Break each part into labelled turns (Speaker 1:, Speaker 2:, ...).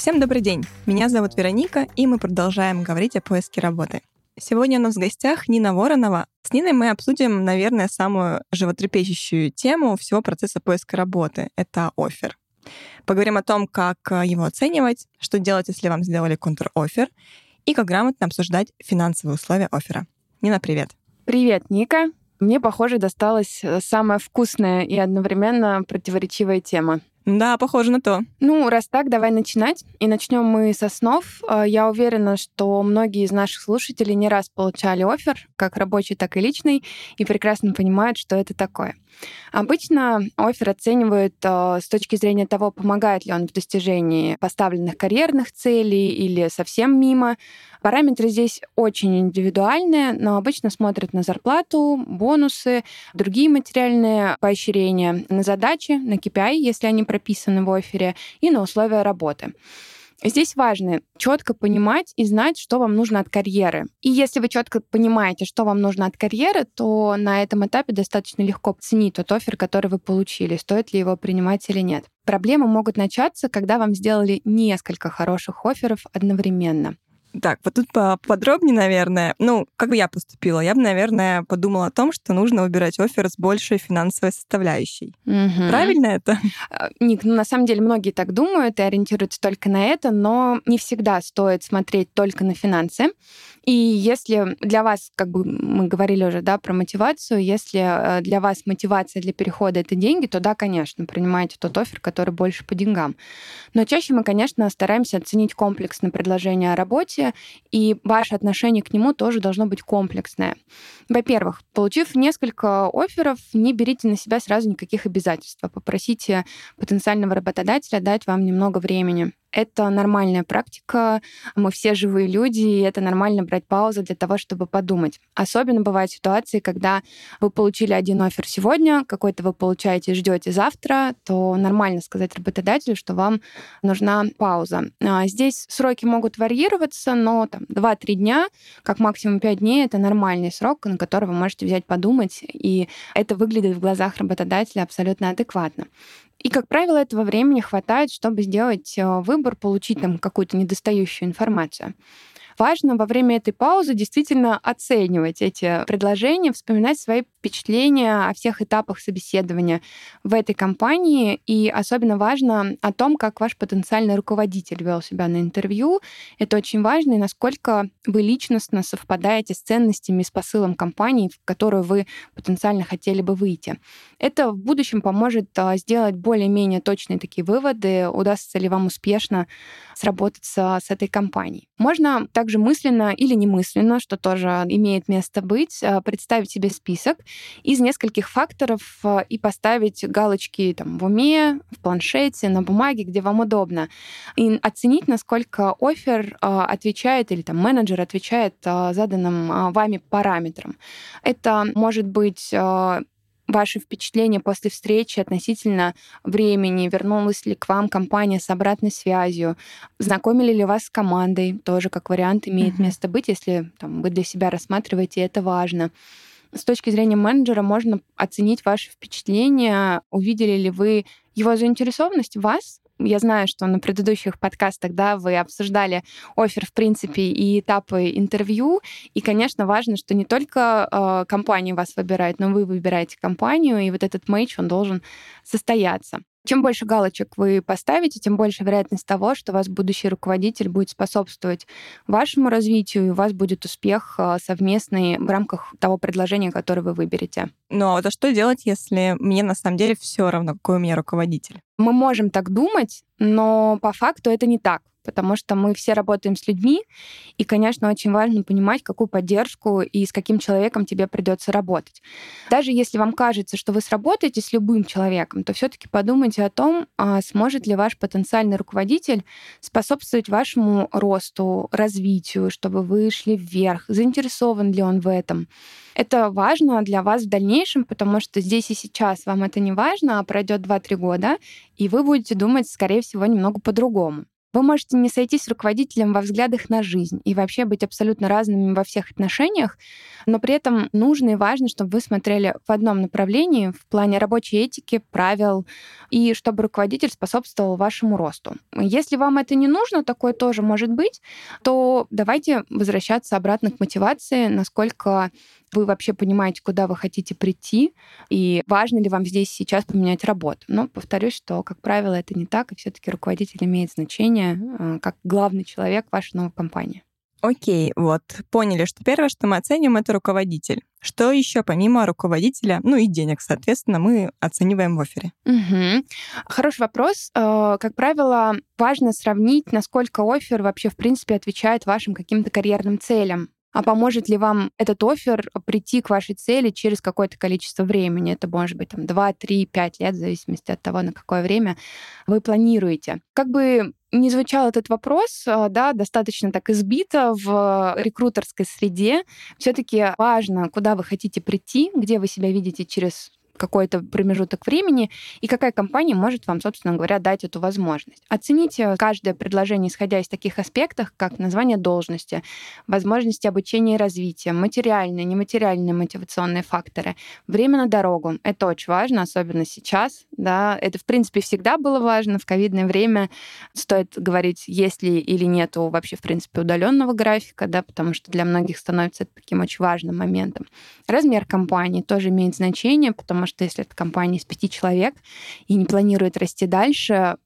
Speaker 1: Всем добрый день. Меня зовут Вероника, и мы продолжаем говорить о поиске работы. Сегодня у нас в гостях Нина Воронова. С Ниной мы обсудим, наверное, самую животрепещущую тему всего процесса поиска работы. Это офер. Поговорим о том, как его оценивать, что делать, если вам сделали контр-офер, и как грамотно обсуждать финансовые условия оффера. Нина, привет.
Speaker 2: Привет, Ника. Мне, похоже, досталась э, самая вкусная и одновременно противоречивая тема.
Speaker 1: Да, похоже на то.
Speaker 2: Ну, раз так, давай начинать. И начнем мы со снов. Э, я уверена, что многие из наших слушателей не раз получали офер, как рабочий, так и личный, и прекрасно понимают, что это такое. Обычно офер оценивают э, с точки зрения того, помогает ли он в достижении поставленных карьерных целей или совсем мимо. Параметры здесь очень индивидуальные, но обычно смотрят на зарплату, бонусы, другие материальные поощрения, на задачи, на KPI, если они прописаны в офере, и на условия работы. Здесь важно четко понимать и знать, что вам нужно от карьеры. И если вы четко понимаете, что вам нужно от карьеры, то на этом этапе достаточно легко оценить тот офер, который вы получили, стоит ли его принимать или нет. Проблемы могут начаться, когда вам сделали несколько хороших офферов одновременно.
Speaker 1: Так, вот тут поподробнее, наверное. Ну, как бы я поступила? Я бы, наверное, подумала о том, что нужно выбирать офер с большей финансовой составляющей. Угу. Правильно это?
Speaker 2: А, Ник, ну, на самом деле многие так думают и ориентируются только на это, но не всегда стоит смотреть только на финансы. И если для вас, как бы мы говорили уже, да, про мотивацию, если э, для вас мотивация для перехода это деньги, то да, конечно, принимайте тот офер, который больше по деньгам. Но чаще мы, конечно, стараемся оценить комплексно предложение о работе, и ваше отношение к нему тоже должно быть комплексное. Во-первых, получив несколько офферов, не берите на себя сразу никаких обязательств, а попросите потенциального работодателя дать вам немного времени. Это нормальная практика. Мы все живые люди, и это нормально брать паузу для того, чтобы подумать. Особенно бывают ситуации, когда вы получили один офер сегодня, какой-то вы получаете ждете завтра, то нормально сказать работодателю, что вам нужна пауза. А здесь сроки могут варьироваться, но там 2-3 дня, как максимум 5 дней, это нормальный срок, на который вы можете взять подумать, и это выглядит в глазах работодателя абсолютно адекватно. И, как правило, этого времени хватает, чтобы сделать э, выбор, получить там какую-то недостающую информацию важно во время этой паузы действительно оценивать эти предложения, вспоминать свои впечатления о всех этапах собеседования в этой компании. И особенно важно о том, как ваш потенциальный руководитель вел себя на интервью. Это очень важно, и насколько вы личностно совпадаете с ценностями с посылом компании, в которую вы потенциально хотели бы выйти. Это в будущем поможет а, сделать более-менее точные такие выводы, удастся ли вам успешно сработаться с этой компанией. Можно также мысленно или немысленно, что тоже имеет место быть, а, представить себе список из нескольких факторов а, и поставить галочки там, в уме, в планшете, на бумаге, где вам удобно. И оценить, насколько офер отвечает или там менеджер отвечает заданным вами параметрам. Это может быть ваши впечатления после встречи относительно времени, вернулась ли к вам компания с обратной связью, знакомили ли вас с командой, тоже как вариант имеет uh-huh. место быть, если там, вы для себя рассматриваете это важно. С точки зрения менеджера можно оценить ваши впечатления, увидели ли вы его заинтересованность? В вас, я знаю, что на предыдущих подкастах, да, вы обсуждали офер, в принципе, и этапы интервью. И, конечно, важно, что не только э, компания вас выбирает, но вы выбираете компанию, и вот этот мейч, он должен состояться. Чем больше галочек вы поставите, тем больше вероятность того, что ваш будущий руководитель будет способствовать вашему развитию, и у вас будет успех а, совместный в рамках того предложения, которое вы выберете.
Speaker 1: Но это что делать, если мне на самом деле все равно, какой у меня руководитель?
Speaker 2: Мы можем так думать, но по факту это не так потому что мы все работаем с людьми, и, конечно, очень важно понимать, какую поддержку и с каким человеком тебе придется работать. Даже если вам кажется, что вы сработаете с любым человеком, то все-таки подумайте о том, а сможет ли ваш потенциальный руководитель способствовать вашему росту, развитию, чтобы вы шли вверх, заинтересован ли он в этом. Это важно для вас в дальнейшем, потому что здесь и сейчас вам это не важно, а пройдет 2-3 года, и вы будете думать, скорее всего, немного по-другому. Вы можете не сойтись с руководителем во взглядах на жизнь и вообще быть абсолютно разными во всех отношениях, но при этом нужно и важно, чтобы вы смотрели в одном направлении в плане рабочей этики, правил, и чтобы руководитель способствовал вашему росту. Если вам это не нужно, такое тоже может быть, то давайте возвращаться обратно к мотивации, насколько вы вообще понимаете, куда вы хотите прийти, и важно ли вам здесь сейчас поменять работу. Но повторюсь, что, как правило, это не так, и все-таки руководитель имеет значение э, как главный человек вашей новой компании.
Speaker 1: Окей, вот, поняли, что первое, что мы оценим, это руководитель. Что еще помимо руководителя, ну и денег, соответственно, мы оцениваем в офере?
Speaker 2: Угу. Хороший вопрос. Э, как правило, важно сравнить, насколько офер вообще, в принципе, отвечает вашим каким-то карьерным целям. А поможет ли вам этот офер прийти к вашей цели через какое-то количество времени? Это может быть там 2, 3, 5 лет, в зависимости от того, на какое время вы планируете. Как бы не звучал этот вопрос, а, да, достаточно так избито в рекрутерской среде. Все-таки важно, куда вы хотите прийти, где вы себя видите через какой-то промежуток времени, и какая компания может вам, собственно говоря, дать эту возможность. Оцените каждое предложение, исходя из таких аспектов, как название должности, возможности обучения и развития, материальные, нематериальные мотивационные факторы, время на дорогу. Это очень важно, особенно сейчас. Да? Это, в принципе, всегда было важно. В ковидное время стоит говорить, есть ли или нет вообще, в принципе, удаленного графика, да, потому что для многих становится это таким очень важным моментом. Размер компании тоже имеет значение, потому что если это компания из пяти человек и не планирует расти дальше,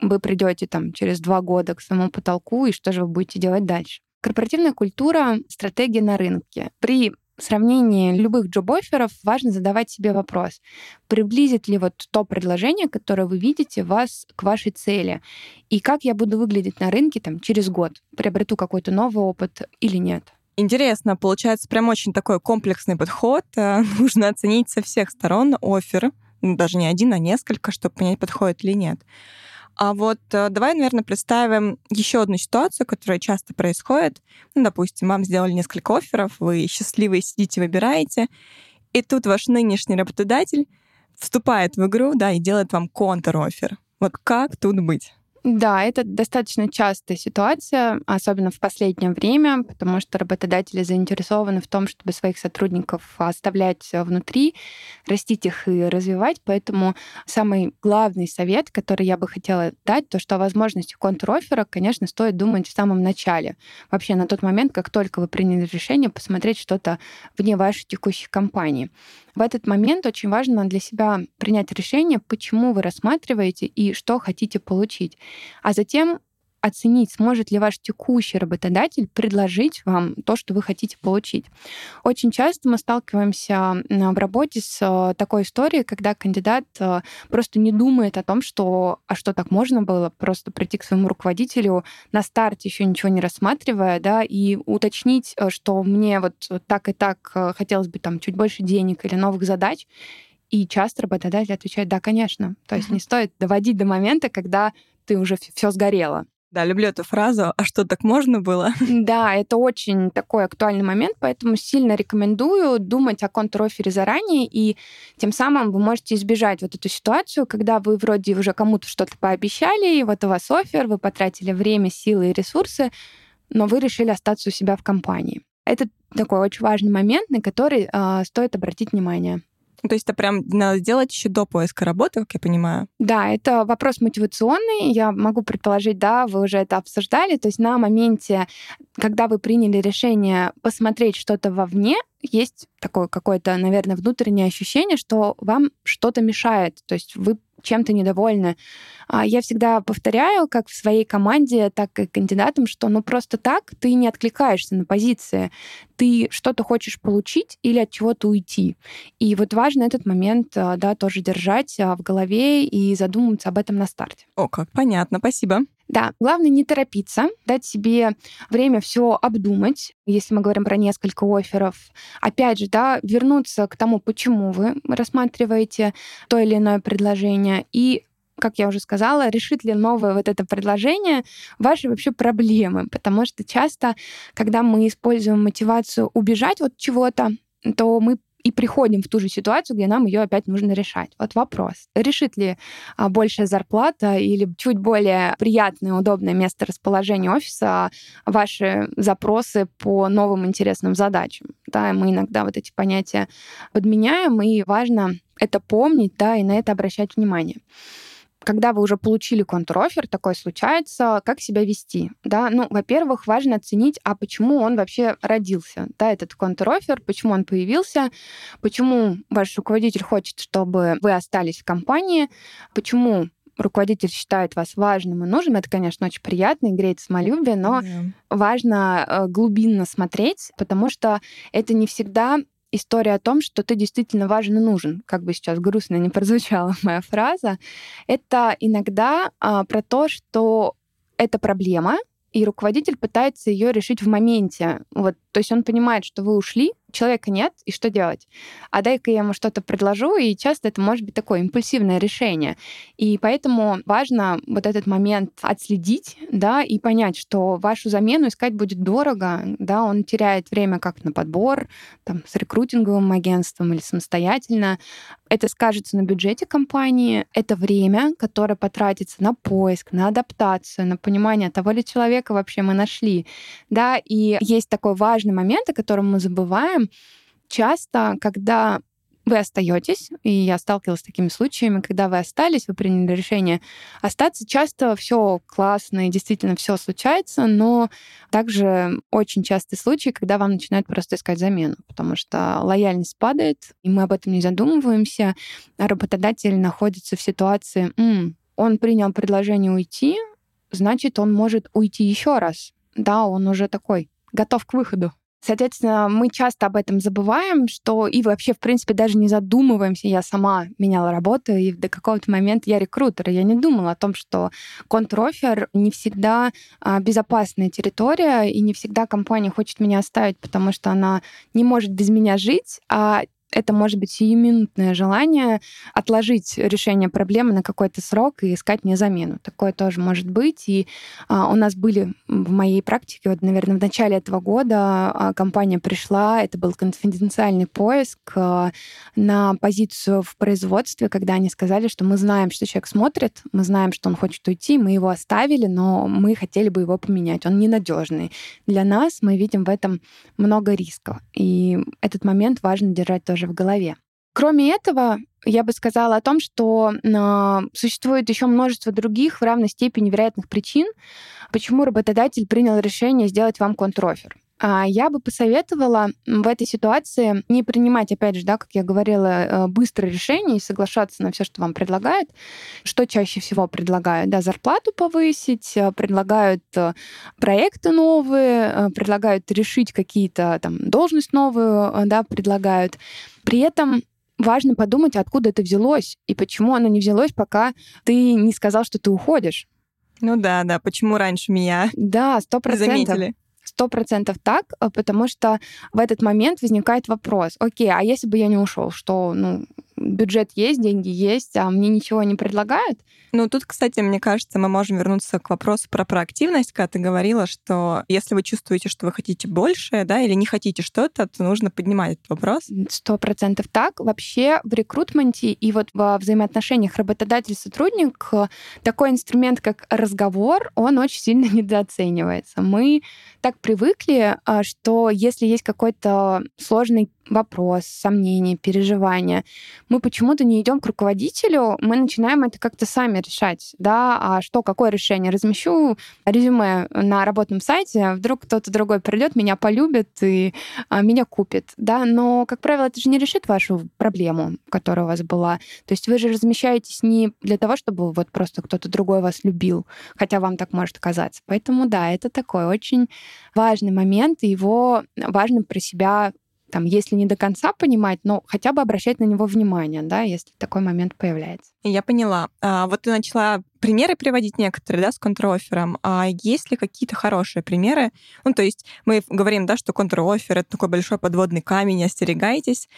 Speaker 2: вы придете там через два года к самому потолку, и что же вы будете делать дальше? Корпоративная культура — стратегия на рынке. При сравнении любых джоб-офферов важно задавать себе вопрос, приблизит ли вот то предложение, которое вы видите, вас к вашей цели, и как я буду выглядеть на рынке там, через год, приобрету какой-то новый опыт или нет.
Speaker 1: Интересно, получается прям очень такой комплексный подход. Э, нужно оценить со всех сторон офер, ну, даже не один, а несколько, чтобы понять, подходит или нет. А вот э, давай, наверное, представим еще одну ситуацию, которая часто происходит. Ну, допустим, вам сделали несколько офферов, вы счастливые сидите, выбираете, и тут ваш нынешний работодатель вступает в игру, да, и делает вам контр-оффер. Вот как тут быть?
Speaker 2: Да, это достаточно частая ситуация, особенно в последнее время, потому что работодатели заинтересованы в том, чтобы своих сотрудников оставлять внутри, растить их и развивать. Поэтому самый главный совет, который я бы хотела дать, то, что о возможности контр-оффера, конечно, стоит думать в самом начале. Вообще на тот момент, как только вы приняли решение посмотреть что-то вне вашей текущей компании. В этот момент очень важно для себя принять решение, почему вы рассматриваете и что хотите получить. А затем оценить, сможет ли ваш текущий работодатель предложить вам то, что вы хотите получить. Очень часто мы сталкиваемся в работе с э, такой историей, когда кандидат э, просто не думает о том, что а что так можно было просто прийти к своему руководителю на старте еще ничего не рассматривая, да, и уточнить, э, что мне вот так и так хотелось бы там чуть больше денег или новых задач, и часто работодатель отвечает, да, конечно. То есть не стоит доводить до момента, когда ты уже все сгорело.
Speaker 1: Да, люблю эту фразу «а что, так можно было?»
Speaker 2: Да, это очень такой актуальный момент, поэтому сильно рекомендую думать о контр-оффере заранее, и тем самым вы можете избежать вот эту ситуацию, когда вы вроде уже кому-то что-то пообещали, и вот у вас офер, вы потратили время, силы и ресурсы, но вы решили остаться у себя в компании. Это такой очень важный момент, на который э, стоит обратить внимание.
Speaker 1: То есть это прям надо сделать еще до поиска работы, как я понимаю?
Speaker 2: Да, это вопрос мотивационный. Я могу предположить, да, вы уже это обсуждали. То есть на моменте, когда вы приняли решение посмотреть что-то вовне, есть такое какое-то, наверное, внутреннее ощущение, что вам что-то мешает. То есть вы чем-то недовольны. А, я всегда повторяю, как в своей команде, так и кандидатам, что ну просто так ты не откликаешься на позиции. Ты что-то хочешь получить или от чего-то уйти. И вот важно этот момент а, да, тоже держать а, в голове и задумываться об этом на старте.
Speaker 1: О, как понятно, спасибо.
Speaker 2: Да, главное не торопиться, дать себе время все обдумать, если мы говорим про несколько офферов. Опять же, да, вернуться к тому, почему вы рассматриваете то или иное предложение, и как я уже сказала, решит ли новое вот это предложение ваши вообще проблемы. Потому что часто, когда мы используем мотивацию убежать от чего-то, то мы и приходим в ту же ситуацию, где нам ее опять нужно решать. Вот вопрос. Решит ли а, большая зарплата или чуть более приятное, удобное место расположения офиса ваши запросы по новым интересным задачам? Да, мы иногда вот эти понятия подменяем, и важно это помнить, да, и на это обращать внимание когда вы уже получили контрофер, такое случается, как себя вести? Да? Ну, во-первых, важно оценить, а почему он вообще родился, да, этот контрофер, почему он появился, почему ваш руководитель хочет, чтобы вы остались в компании, почему руководитель считает вас важным и нужным, это, конечно, очень приятно и греет самолюбие, но yeah. важно э, глубинно смотреть, потому что это не всегда история о том, что ты действительно важен и нужен, как бы сейчас грустно не прозвучала моя фраза, это иногда а, про то, что это проблема, и руководитель пытается ее решить в моменте. Вот, то есть он понимает, что вы ушли, человека нет, и что делать? А дай-ка я ему что-то предложу, и часто это может быть такое импульсивное решение. И поэтому важно вот этот момент отследить, да, и понять, что вашу замену искать будет дорого, да, он теряет время как на подбор, там, с рекрутинговым агентством или самостоятельно. Это скажется на бюджете компании, это время, которое потратится на поиск, на адаптацию, на понимание того ли человека вообще мы нашли, да, и есть такой важный момент, о котором мы забываем, часто, когда вы остаетесь, и я сталкивалась с такими случаями, когда вы остались, вы приняли решение остаться, часто все классно и действительно все случается, но также очень частые случаи, когда вам начинают просто искать замену, потому что лояльность падает, и мы об этом не задумываемся, а работодатель находится в ситуации, М, он принял предложение уйти, значит, он может уйти еще раз. Да, он уже такой, готов к выходу. Соответственно, мы часто об этом забываем, что и вообще, в принципе, даже не задумываемся. Я сама меняла работу, и до какого-то момента я рекрутер. Я не думала о том, что контрофер не всегда а, безопасная территория, и не всегда компания хочет меня оставить, потому что она не может без меня жить, а это может быть сиюминутное желание отложить решение проблемы на какой-то срок и искать мне замену. Такое тоже может быть. И а, у нас были в моей практике, вот, наверное, в начале этого года а, компания пришла, это был конфиденциальный поиск а, на позицию в производстве, когда они сказали, что мы знаем, что человек смотрит, мы знаем, что он хочет уйти, мы его оставили, но мы хотели бы его поменять. Он ненадежный. Для нас мы видим в этом много рисков. И этот момент важно держать тоже тоже в голове. Кроме этого, я бы сказала о том, что э, существует еще множество других в равной степени вероятных причин, почему работодатель принял решение сделать вам контрофер. А я бы посоветовала в этой ситуации не принимать, опять же, да, как я говорила, э, быстрое решение и соглашаться на все, что вам предлагают. Что чаще всего предлагают? Да, зарплату повысить, э, предлагают э, проекты новые, предлагают решить какие-то там должность новую, да, предлагают. При этом важно подумать, откуда это взялось и почему оно не взялось, пока ты не сказал, что ты уходишь.
Speaker 1: Ну да, да, почему раньше меня
Speaker 2: да, сто процентов. заметили? Сто процентов так, э, потому что в этот момент возникает вопрос, окей, а если бы я не ушел, что, ну, бюджет есть, деньги есть, а мне ничего не предлагают.
Speaker 1: Ну, тут, кстати, мне кажется, мы можем вернуться к вопросу про проактивность, когда ты говорила, что если вы чувствуете, что вы хотите больше, да, или не хотите что-то, то нужно поднимать этот вопрос.
Speaker 2: Сто процентов так. Вообще в рекрутменте и вот во взаимоотношениях работодатель-сотрудник такой инструмент, как разговор, он очень сильно недооценивается. Мы так привыкли, а, что если есть какой-то сложный вопрос, сомнения, переживания, мы почему-то не идем к руководителю, мы начинаем это как-то сами решать, да, а что, какое решение? Размещу резюме на работном сайте, вдруг кто-то другой придет, меня полюбит и а, меня купит, да, но, как правило, это же не решит вашу проблему, которая у вас была. То есть вы же размещаетесь не для того, чтобы вот просто кто-то другой вас любил, хотя вам так может казаться. Поэтому, да, это такой очень важный момент, и его важно про себя там, если не до конца понимать, но хотя бы обращать на него внимание, да, если такой момент появляется.
Speaker 1: Я поняла. А, вот ты начала примеры приводить некоторые, да, с контрофером. А есть ли какие-то хорошие примеры? Ну, то есть мы говорим, да, что контрофер — это такой большой подводный камень, остерегайтесь.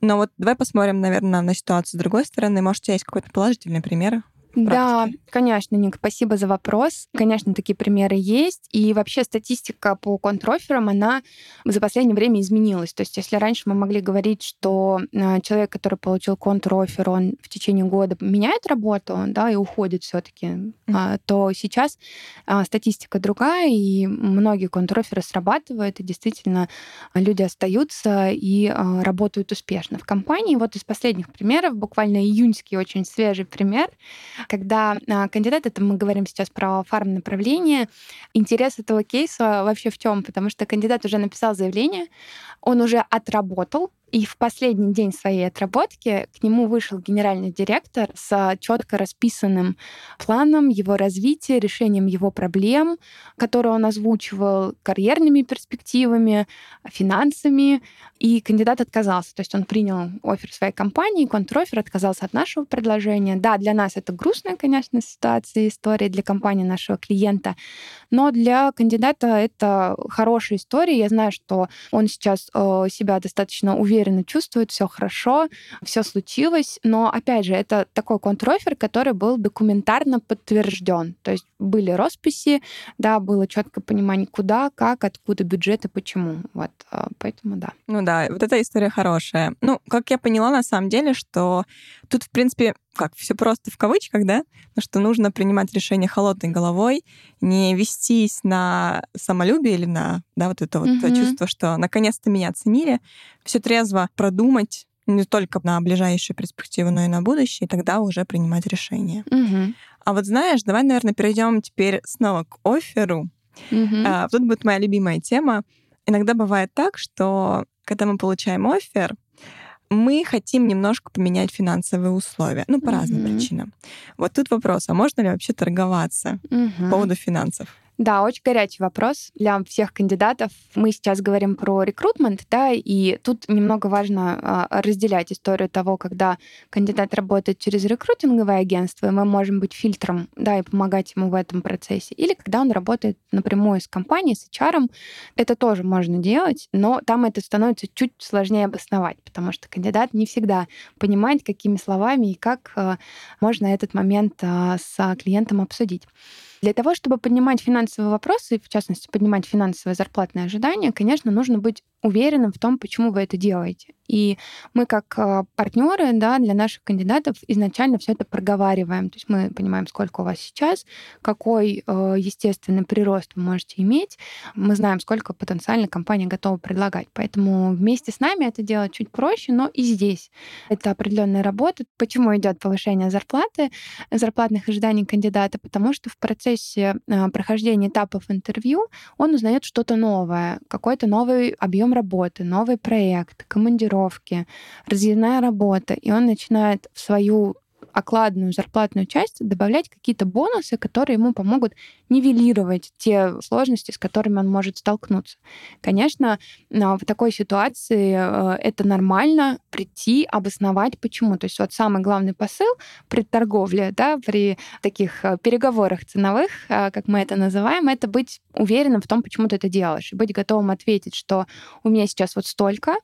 Speaker 1: Но вот давай посмотрим, наверное, на ситуацию с другой стороны. Может, у тебя есть какой-то положительный пример
Speaker 2: Да, конечно, Ник, спасибо за вопрос. Конечно, такие примеры есть. И вообще статистика по контроферам, она за последнее время изменилась. То есть если раньше мы могли говорить, что э, человек, который получил контрофер, он в течение года меняет работу, да, и уходит все таки mm-hmm. то сейчас а, статистика другая, и многие контроферы срабатывают, и действительно люди остаются и а, работают успешно в компании. Вот из последних примеров, буквально июньский очень свежий пример, когда а, кандидат, это мы говорим сейчас про фарм-направление, интерес этого кейса вообще в чем? Потому что кандидат уже написал заявление, он уже отработал, и в последний день своей отработки к нему вышел генеральный директор с четко расписанным планом его развития, решением его проблем, которые он озвучивал, карьерными перспективами, финансами. И кандидат отказался. То есть он принял офер своей компании, контрофер отказался от нашего предложения. Да, для нас это грустная, конечно, ситуация, история для компании нашего клиента, но для кандидата это хорошая история. Я знаю, что он сейчас э, себя достаточно уверенно уверенно чувствует, все хорошо, все случилось. Но, опять же, это такой контрофер, который был документарно подтвержден. То есть были росписи, да, было четкое понимание, куда, как, откуда бюджет и почему. Вот, а, поэтому да.
Speaker 1: Ну да, вот эта история хорошая. Ну, как я поняла, на самом деле, что тут, в принципе, как, все просто в кавычках, да, но что нужно принимать решение холодной головой, не вестись на самолюбие или на, да, вот это вот mm-hmm. чувство, что наконец-то меня оценили, все трезво продумать, не только на ближайшую перспективу, но и на будущее, и тогда уже принимать решение.
Speaker 2: Угу.
Speaker 1: А вот знаешь, давай, наверное, перейдем теперь снова к оферу.
Speaker 2: Угу.
Speaker 1: А, тут будет моя любимая тема. Иногда бывает так, что когда мы получаем офер, мы хотим немножко поменять финансовые условия, ну, по mm-hmm. разным причинам. Вот тут вопрос, а можно ли вообще торговаться mm-hmm. по поводу финансов?
Speaker 2: Да, очень горячий вопрос для всех кандидатов. Мы сейчас говорим про рекрутмент, да, и тут немного важно а, разделять историю того, когда кандидат работает через рекрутинговое агентство, и мы можем быть фильтром, да, и помогать ему в этом процессе, или когда он работает напрямую с компанией, с HR, это тоже можно делать, но там это становится чуть сложнее обосновать, потому что кандидат не всегда понимает, какими словами и как а, можно этот момент а, с клиентом обсудить. Для того, чтобы поднимать финансовые вопросы, в частности, поднимать финансовые зарплатные ожидания, конечно, нужно быть уверенным в том, почему вы это делаете. И мы как а, партнеры да, для наших кандидатов изначально все это проговариваем. То есть мы понимаем, сколько у вас сейчас, какой э, естественный прирост вы можете иметь. Мы знаем, сколько потенциально компания готова предлагать. Поэтому вместе с нами это делать чуть проще, но и здесь это определенная работа. Почему идет повышение зарплаты, зарплатных ожиданий кандидата? Потому что в процессе э, прохождения этапов интервью он узнает что-то новое, какой-то новый объем работы, новый проект, командировки, разъездная работа, и он начинает в свою окладную зарплатную часть добавлять какие-то бонусы, которые ему помогут нивелировать те сложности, с которыми он может столкнуться. Конечно, а, в такой ситуации э, это нормально прийти, обосновать, почему. То есть вот самый главный посыл при торговле, да, при таких э, переговорах ценовых, э, как мы это называем, это быть уверенным в том, почему ты это делаешь, быть готовым ответить, что у меня сейчас вот столько,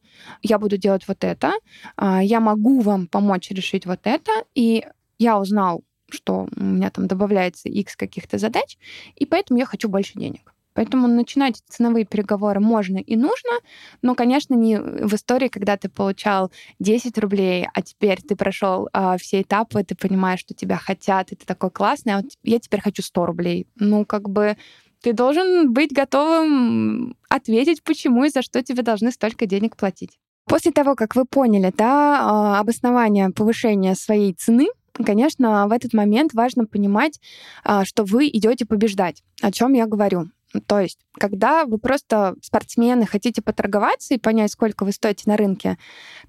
Speaker 2: я буду делать вот это, а, я могу вам помочь решить вот это, и я узнал, что у меня там добавляется X каких-то задач, и поэтому я хочу больше денег. Поэтому начинать ценовые переговоры можно и нужно, но, конечно, не в истории, когда ты получал 10 рублей, а теперь ты прошел а, все этапы, ты понимаешь, что тебя хотят, и ты такой классный, а вот я теперь хочу 100 рублей. Ну, как бы ты должен быть готовым ответить, почему и за что тебе должны столько денег платить. После того, как вы поняли, да, а, обоснование повышения своей цены, конечно, в этот момент важно понимать, а, что вы идете побеждать. О чем я говорю? То есть, когда вы просто спортсмены, хотите поторговаться и понять, сколько вы стоите на рынке,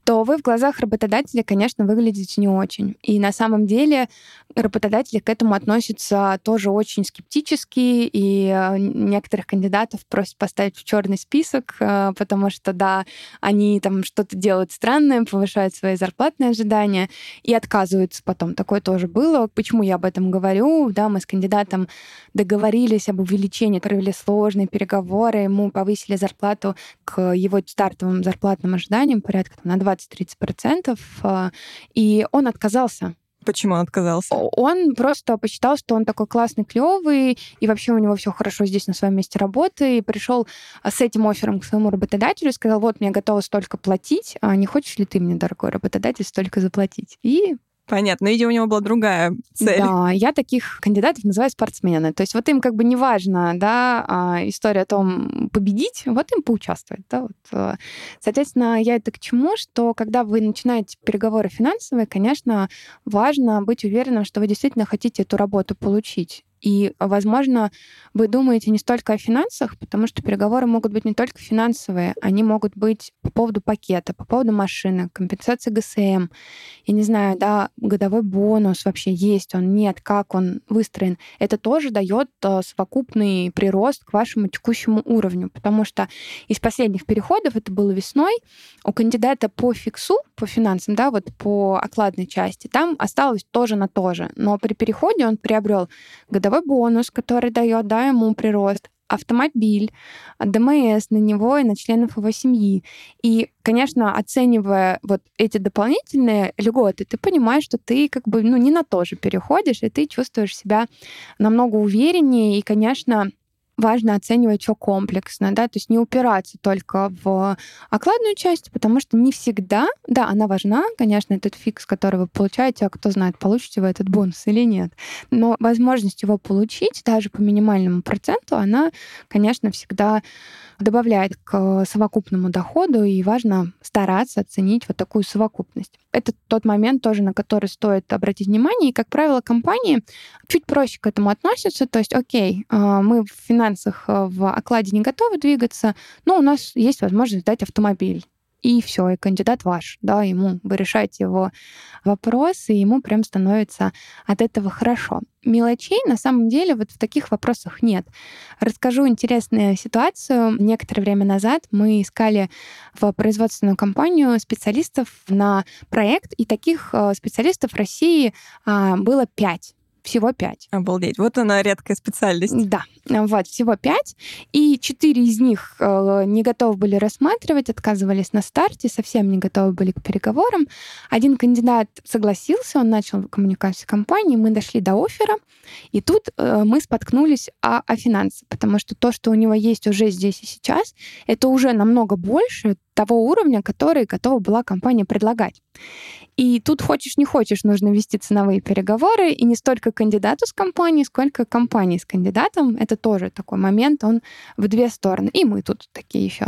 Speaker 2: то вы в глазах работодателя, конечно, выглядите не очень. И на самом деле работодатели к этому относятся тоже очень скептически, и э, некоторых кандидатов просят поставить в черный список, э, потому что, да, они там что-то делают странное, повышают свои зарплатные ожидания и отказываются потом. Такое тоже было. Почему я об этом говорю? Да, мы с кандидатом договорились об увеличении, провели сложные переговоры, ему повысили зарплату к его стартовым зарплатным ожиданиям порядка там, на 20-30%, э, и он отказался
Speaker 1: Почему он отказался?
Speaker 2: Он просто посчитал, что он такой классный, клевый, и вообще у него все хорошо здесь на своем месте работы, и пришел а, с этим оффером к своему работодателю и сказал, вот, мне готово столько платить, а не хочешь ли ты мне, дорогой работодатель, столько заплатить? И
Speaker 1: Понятно. Видимо, у него была другая цель.
Speaker 2: Да, я таких кандидатов называю спортсмены. То есть вот им как бы не важно, да, а, история о том победить, вот им поучаствовать. Да, вот. Э. Соответственно, я это к чему, что когда вы начинаете переговоры финансовые, конечно, важно быть уверенным, что вы действительно хотите эту работу получить. И, возможно, вы думаете не столько о финансах, потому что переговоры могут быть не только финансовые, они могут быть по поводу пакета, по поводу машины, компенсации ГСМ, я не знаю, да, годовой бонус вообще есть, он нет, как он выстроен. Это тоже дает э, совокупный прирост к вашему текущему уровню, потому что из последних переходов, это было весной, у кандидата по фиксу, по финансам, да, вот по окладной части, там осталось тоже на то же, но при переходе он приобрел годовой годовой бонус, который дает да, ему прирост, автомобиль, ДМС на него и на членов его семьи. И, конечно, оценивая вот эти дополнительные льготы, ты понимаешь, что ты как бы ну, не на то же переходишь, и ты чувствуешь себя намного увереннее. И, конечно, важно оценивать все комплексно, да, то есть не упираться только в окладную часть, потому что не всегда, да, она важна, конечно, этот фикс, который вы получаете, а кто знает, получите вы этот бонус или нет, но возможность его получить даже по минимальному проценту, она, конечно, всегда добавляет к совокупному доходу, и важно стараться оценить вот такую совокупность. Это тот момент тоже, на который стоит обратить внимание. И, как правило, компании чуть проще к этому относятся. То есть, окей, а, мы в финансах а, в окладе не готовы двигаться, но у нас есть возможность дать автомобиль и все, и кандидат ваш, да, ему вы решаете его вопрос, и ему прям становится от этого хорошо. Мелочей на самом деле вот в таких вопросах нет. Расскажу интересную ситуацию. Некоторое время назад мы искали в производственную компанию специалистов на проект, и таких э, специалистов в России а, было пять всего пять.
Speaker 1: Обалдеть. Вот она редкая специальность.
Speaker 2: Да, вот, всего пять. И четыре из них э, не готовы были рассматривать, отказывались на старте, совсем не готовы были к переговорам. Один кандидат согласился, он начал коммуникацию с компанией, мы дошли до оффера, и тут э, мы споткнулись о, о финансах, потому что то, что у него есть уже здесь и сейчас, это уже намного больше того уровня, который готова была компания предлагать. И тут хочешь не хочешь, нужно вести ценовые переговоры, и не столько кандидату с компанией, сколько компании с кандидатом. Это тоже такой момент, он в две стороны. И мы тут такие еще.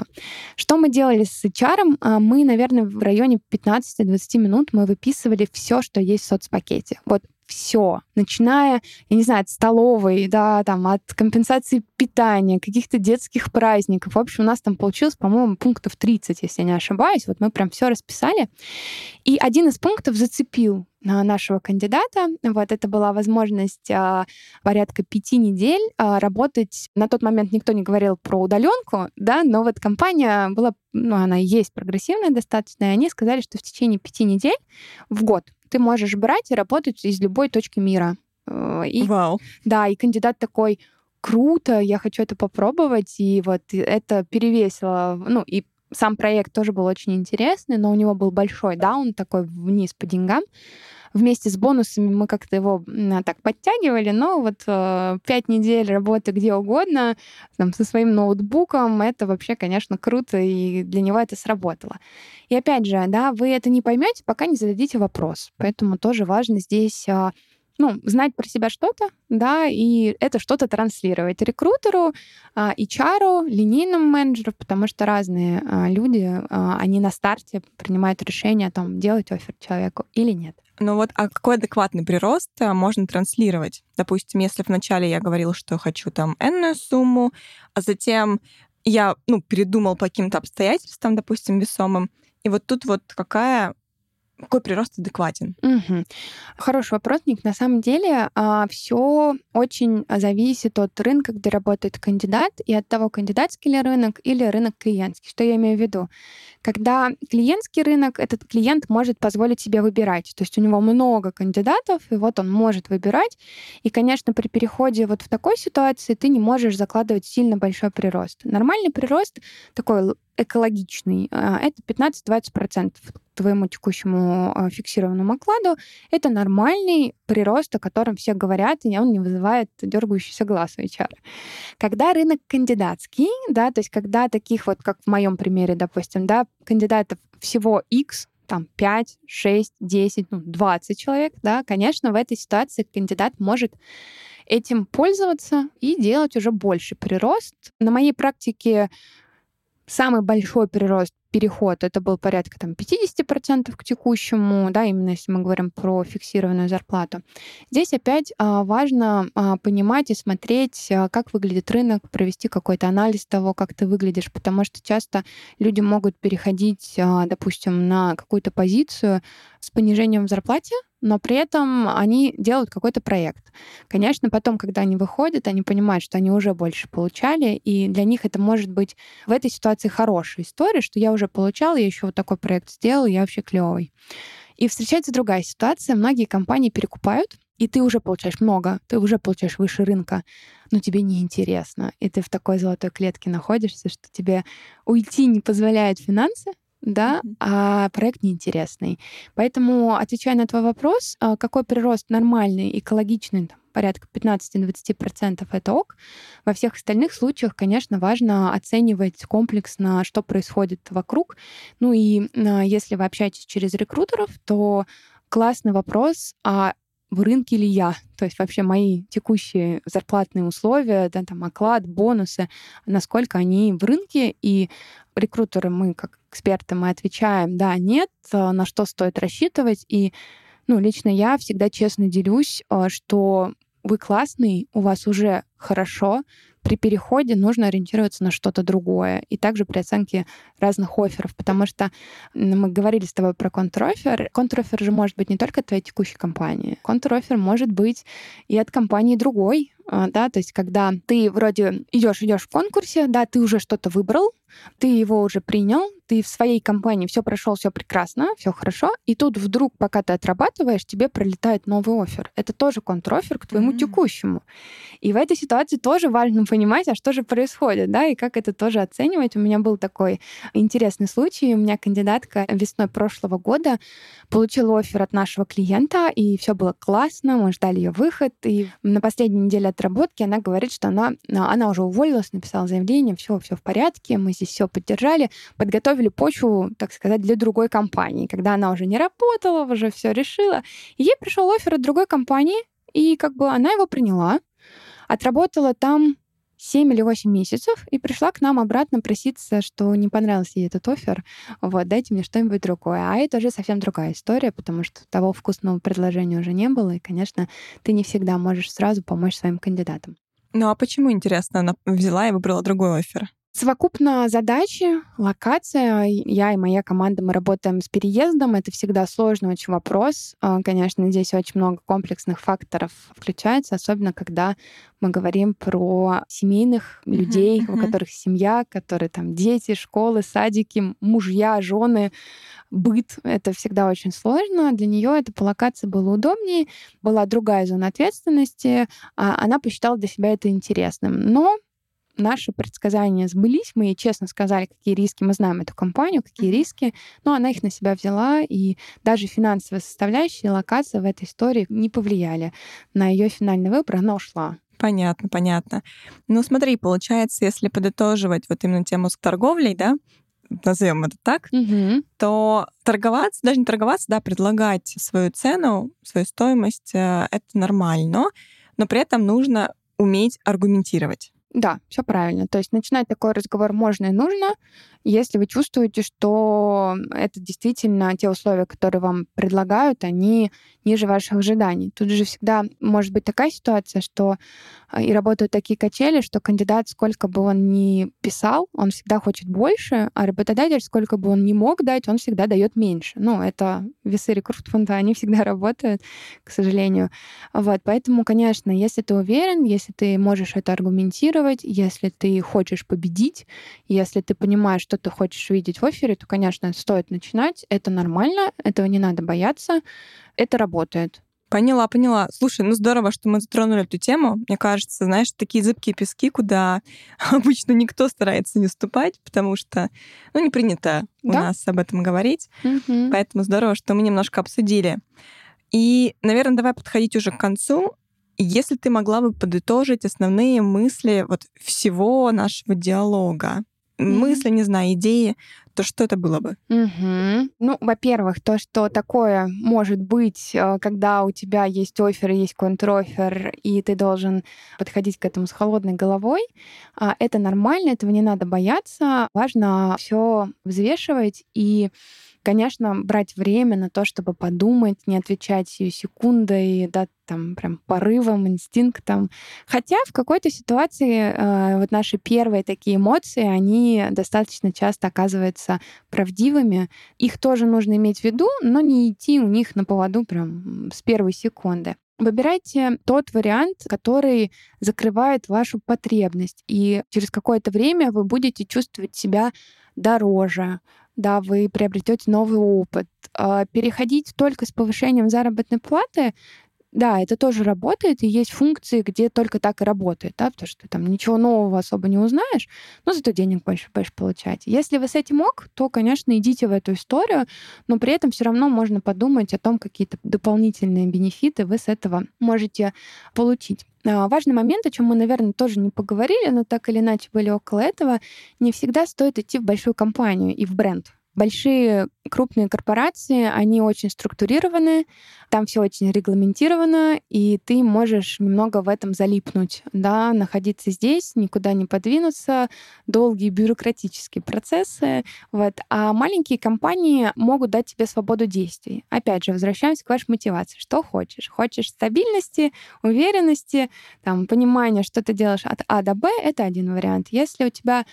Speaker 2: Что мы делали с HR? А, мы, наверное, в районе 15-20 минут мы выписывали все, что есть в соцпакете. Вот все, начиная, я не знаю, от столовой, да, там, от компенсации питания, каких-то детских праздников. В общем, у нас там получилось, по-моему, пунктов 30, если я не ошибаюсь. Вот мы прям все расписали. И один из пунктов зацепил нашего кандидата. Вот это была возможность а, порядка пяти недель а, работать. На тот момент никто не говорил про удаленку, да, но вот компания была, ну, она есть прогрессивная достаточно, и они сказали, что в течение пяти недель в год ты можешь брать и работать из любой точки мира.
Speaker 1: Э, и, Вау.
Speaker 2: Да, и кандидат такой, круто, я хочу это попробовать, и вот это перевесило, ну, и сам проект тоже был очень интересный, но у него был большой даун такой вниз по деньгам. Вместе с бонусами мы как-то его так подтягивали, но вот э, пять недель работы где угодно, там, со своим ноутбуком, это вообще, конечно, круто, и для него это сработало. И опять же, да, вы это не поймете, пока не зададите вопрос. Поэтому тоже важно здесь а, ну, знать про себя что-то, да, и это что-то транслировать рекрутеру, HR, линейному менеджеру, потому что разные а, люди, а, они на старте принимают решение о том, делать офер человеку или нет.
Speaker 1: Ну вот, а какой адекватный прирост а, можно транслировать? Допустим, если вначале я говорила, что хочу там энную сумму, а затем я, ну, передумал по каким-то обстоятельствам, допустим, весомым, и вот тут вот какая какой прирост адекватен?
Speaker 2: Угу. Хороший вопрос, Ник. На самом деле а, все очень зависит от рынка, где работает кандидат, и от того, кандидатский ли рынок или рынок клиентский. Что я имею в виду? Когда клиентский рынок, этот клиент может позволить себе выбирать. То есть у него много кандидатов, и вот он может выбирать. И, конечно, при переходе вот в такой ситуации ты не можешь закладывать сильно большой прирост. Нормальный прирост такой экологичный, а, это 15-20% твоему текущему э, фиксированному окладу, это нормальный прирост, о котором все говорят, и он не вызывает дергающийся глаз у HR. Когда рынок кандидатский, да, то есть когда таких вот, как в моем примере, допустим, да, кандидатов всего X, там 5, 6, 10, ну, 20 человек, да, конечно, в этой ситуации кандидат может этим пользоваться и делать уже больше прирост. На моей практике самый большой прирост переход, это был порядка там, 50% к текущему, да, именно если мы говорим про фиксированную зарплату. Здесь опять а, важно а, понимать и смотреть, а, как выглядит рынок, провести какой-то анализ того, как ты выглядишь, потому что часто люди могут переходить, допустим, на какую-то позицию с понижением в зарплате, но при этом они делают какой-то проект. Конечно, потом, когда они выходят, они понимают, что они уже больше получали, и для них это может быть в этой ситуации хорошая история, что я уже получал, я еще вот такой проект сделал, я вообще клевый. И встречается другая ситуация. Многие компании перекупают, и ты уже получаешь много, ты уже получаешь выше рынка, но тебе неинтересно. И ты в такой золотой клетке находишься, что тебе уйти не позволяют финансы, да, mm-hmm. а проект неинтересный. Поэтому, отвечая на твой вопрос, а, какой прирост нормальный, экологичный, там, порядка 15-20% это ок. Во всех остальных случаях, конечно, важно оценивать комплексно, что происходит вокруг. Ну и а, если вы общаетесь через рекрутеров, то классный вопрос, а в рынке ли я? То есть вообще мои текущие зарплатные условия, да, там оклад, бонусы, насколько они в рынке, и рекрутеры, мы как эксперты, мы отвечаем, да, нет, а, на что стоит рассчитывать, и ну, лично я всегда честно делюсь, а, что вы классный, у вас уже хорошо, при переходе нужно ориентироваться на что-то другое. И также при оценке разных офферов, потому что мы говорили с тобой про контрофер. Контрофер же может быть не только от твоей текущей компании. Контрофер может быть и от компании другой, а, да, то есть когда ты вроде идешь, идешь в конкурсе, да, ты уже что-то выбрал, ты его уже принял, ты в своей компании все прошел, все прекрасно, все хорошо, и тут вдруг, пока ты отрабатываешь, тебе пролетает новый офер. Это тоже контрофер к твоему mm-hmm. текущему. И в этой ситуации тоже важно понимать, а что же происходит, да, и как это тоже оценивать. У меня был такой интересный случай. У меня кандидатка весной прошлого года получила офер от нашего клиента, и все было классно, мы ждали ее выход, и на последней неделе отработки она говорит, что она, она уже уволилась, написала заявление, все, все в порядке, мы здесь все поддержали, подготовили почву, так сказать, для другой компании, когда она уже не работала, уже все решила. Ей пришел офер от другой компании, и как бы она его приняла, отработала там 7 или 8 месяцев и пришла к нам обратно проситься, что не понравился ей этот офер, вот, дайте мне что-нибудь другое. А это уже совсем другая история, потому что того вкусного предложения уже не было, и, конечно, ты не всегда можешь сразу помочь своим кандидатам.
Speaker 1: Ну а почему, интересно, она взяла и выбрала другой офер?
Speaker 2: Совокупно задачи, локация. Я и моя команда, мы работаем с переездом. Это всегда сложный очень вопрос. А, конечно, здесь очень много комплексных факторов включается, особенно когда мы говорим про семейных людей, uh-huh, uh-huh. у которых семья, которые там дети, школы, садики, мужья, жены, быт. Это всегда очень сложно. Для нее это по локации было удобнее. Была другая зона ответственности. А, она посчитала для себя это интересным. Но наши предсказания сбылись. Мы ей честно сказали, какие риски. Мы знаем эту компанию, какие риски. Но она их на себя взяла, и даже финансовая составляющая и локация в этой истории не повлияли на ее финальный выбор. Она ушла.
Speaker 1: Понятно, понятно. Ну, смотри, получается, если подытоживать вот именно тему с торговлей, да, назовем это так, угу. то торговаться, даже не торговаться, да, предлагать свою цену, свою стоимость, э, это нормально, но при этом нужно уметь аргументировать.
Speaker 2: Да, все правильно. То есть начинать такой разговор можно и нужно, если вы чувствуете, что это действительно те условия, которые вам предлагают, они ниже ваших ожиданий. Тут же всегда может быть такая ситуация, что и работают такие качели, что кандидат, сколько бы он ни писал, он всегда хочет больше, а работодатель, сколько бы он ни мог дать, он всегда дает меньше. Ну, это весы рекрутмента, они всегда работают, к сожалению. Вот, поэтому, конечно, если ты уверен, если ты можешь это аргументировать, если ты хочешь победить, если ты понимаешь, что ты хочешь видеть в офере, то, конечно, стоит начинать. Это нормально, этого не надо бояться. Это работает.
Speaker 1: Поняла, поняла. Слушай, ну здорово, что мы затронули эту тему. Мне кажется, знаешь, такие зыбкие пески, куда обычно никто старается не ступать, потому что, ну, не принято у да? нас об этом говорить. Угу. Поэтому здорово, что мы немножко обсудили. И, наверное, давай подходить уже к концу. Если ты могла бы подытожить основные мысли вот всего нашего диалога, mm-hmm. мысли, не знаю, идеи, то что это было бы?
Speaker 2: Mm-hmm. Ну, во-первых, то, что такое может быть, э, когда у тебя есть офер, есть контрофер, и ты должен подходить к этому с холодной головой, а, это нормально, этого не надо бояться. Важно все взвешивать и конечно, брать время на то, чтобы подумать, не отвечать сию секундой, да, там прям порывом, инстинктом. Хотя в какой-то ситуации э, вот наши первые такие эмоции, они достаточно часто оказываются правдивыми. Их тоже нужно иметь в виду, но не идти у них на поводу прям с первой секунды. Выбирайте тот вариант, который закрывает вашу потребность, и через какое-то время вы будете чувствовать себя дороже, да, вы приобретете новый опыт. А переходить только с повышением заработной платы да, это тоже работает, и есть функции, где только так и работает, да, потому что там ничего нового особо не узнаешь, но зато денег больше будешь получать. Если вы с этим ок, то, конечно, идите в эту историю, но при этом все равно можно подумать о том, какие-то дополнительные бенефиты вы с этого можете получить. А, важный момент, о чем мы, наверное, тоже не поговорили, но так или иначе были около этого, не всегда стоит идти в большую компанию и в бренд. Большие крупные корпорации, они очень структурированы, там все очень регламентировано, и ты можешь немного в этом залипнуть, да, находиться здесь, никуда не подвинуться, долгие бюрократические процессы, вот. А маленькие компании могут дать тебе свободу действий. Опять же, возвращаемся к вашей мотивации. Что хочешь? Хочешь стабильности, уверенности, там, понимания, что ты делаешь от А до Б, это один вариант. Если у тебя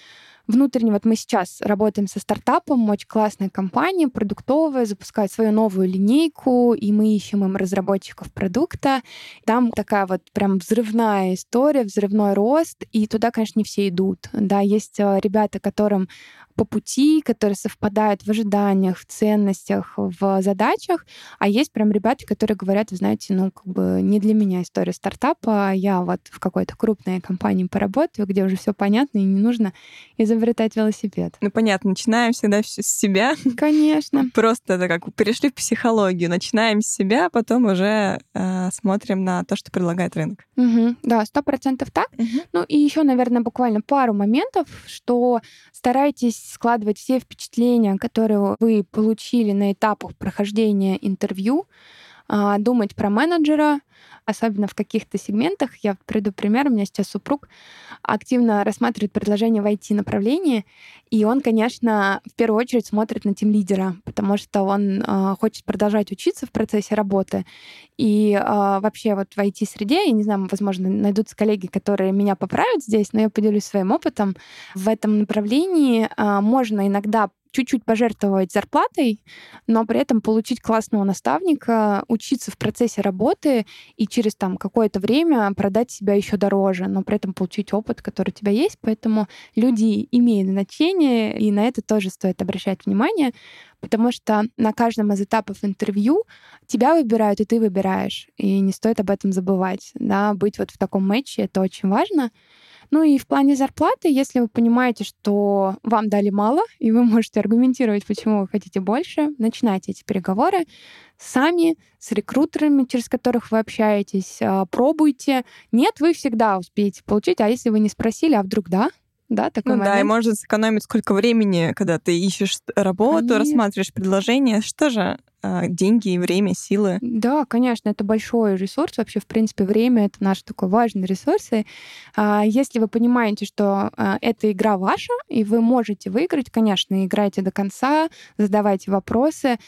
Speaker 2: внутренне, вот мы сейчас работаем со стартапом, очень классная компания, продуктовая, запускает свою новую линейку, и мы ищем им разработчиков продукта. Там такая вот прям взрывная история, взрывной рост, и туда, конечно, не все идут. Да, есть э, ребята, которым по пути, которые совпадают в ожиданиях, в ценностях, в задачах. А есть прям ребята, которые говорят, вы знаете, ну, как бы не для меня история стартапа, я вот в какой-то крупной компании поработаю, где уже все понятно и не нужно изобретать велосипед.
Speaker 1: Ну, понятно, начинаем всегда все с себя.
Speaker 2: Конечно.
Speaker 1: Просто это как перешли в психологию. Начинаем с себя, потом уже э, смотрим на то, что предлагает рынок.
Speaker 2: Угу. Да, сто процентов так. Угу. Ну и еще, наверное, буквально пару моментов, что старайтесь складывать все впечатления, которые вы получили на этапах прохождения интервью, думать про менеджера, особенно в каких-то сегментах. Я приду пример. У меня сейчас супруг активно рассматривает предложение в IT-направлении, и он, конечно, в первую очередь смотрит на тим лидера, потому что он э, хочет продолжать учиться в процессе работы. И э, вообще вот в IT-среде, я не знаю, возможно, найдутся коллеги, которые меня поправят здесь, но я поделюсь своим опытом. В этом направлении э, можно иногда чуть-чуть пожертвовать зарплатой, но при этом получить классного наставника, учиться в процессе работы и через там какое-то время продать себя еще дороже, но при этом получить опыт, который у тебя есть. Поэтому люди имеют значение, и на это тоже стоит обращать внимание, потому что на каждом из этапов интервью тебя выбирают, и ты выбираешь. И не стоит об этом забывать. Да? Быть вот в таком матче — это очень важно. Ну и в плане зарплаты, если вы понимаете, что вам дали мало, и вы можете аргументировать, почему вы хотите больше, начинайте эти переговоры сами, с рекрутерами, через которых вы общаетесь, а, пробуйте. Нет, вы всегда успеете получить, а если вы не спросили, а вдруг да, да, такой
Speaker 1: ну,
Speaker 2: момент.
Speaker 1: Да, и можно сэкономить сколько времени, когда ты ищешь работу, Конечно. рассматриваешь предложение. Что же, деньги и время, силы.
Speaker 2: Да, конечно, это большой ресурс. Вообще, в принципе, время — это наш такой важный ресурс. И а, если вы понимаете, что а, эта игра ваша, и вы можете выиграть, конечно, играйте до конца, задавайте вопросы.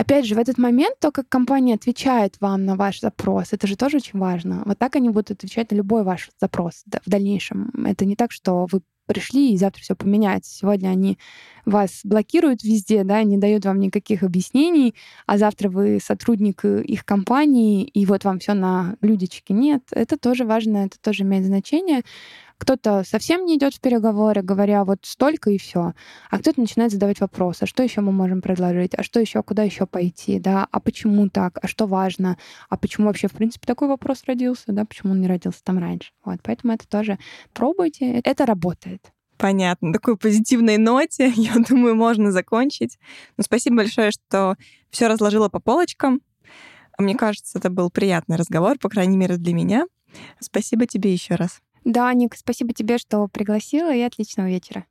Speaker 2: Опять же, в этот момент то, как компания отвечает вам на ваш запрос, это же тоже очень важно. Вот так они будут отвечать на любой ваш запрос в дальнейшем. Это не так, что вы пришли, и завтра все поменяется. Сегодня они вас блокируют везде, да, не дают вам никаких объяснений, а завтра вы сотрудник их компании, и вот вам все на блюдечке. Нет, это тоже важно, это тоже имеет значение. Кто-то совсем не идет в переговоры, говоря вот столько и все, а кто-то начинает задавать вопросы, а что еще мы можем предложить, а что еще, куда еще пойти, да, а почему так, а что важно, а почему вообще в принципе такой вопрос родился, да, почему он не родился там раньше. Вот, поэтому это тоже пробуйте, это работает.
Speaker 1: Понятно. На такой позитивной ноте, я думаю, можно закончить. Но спасибо большое, что все разложила по полочкам. Мне кажется, это был приятный разговор, по крайней мере, для меня. Спасибо тебе еще раз.
Speaker 2: Да, Ник, спасибо тебе, что пригласила, и отличного вечера.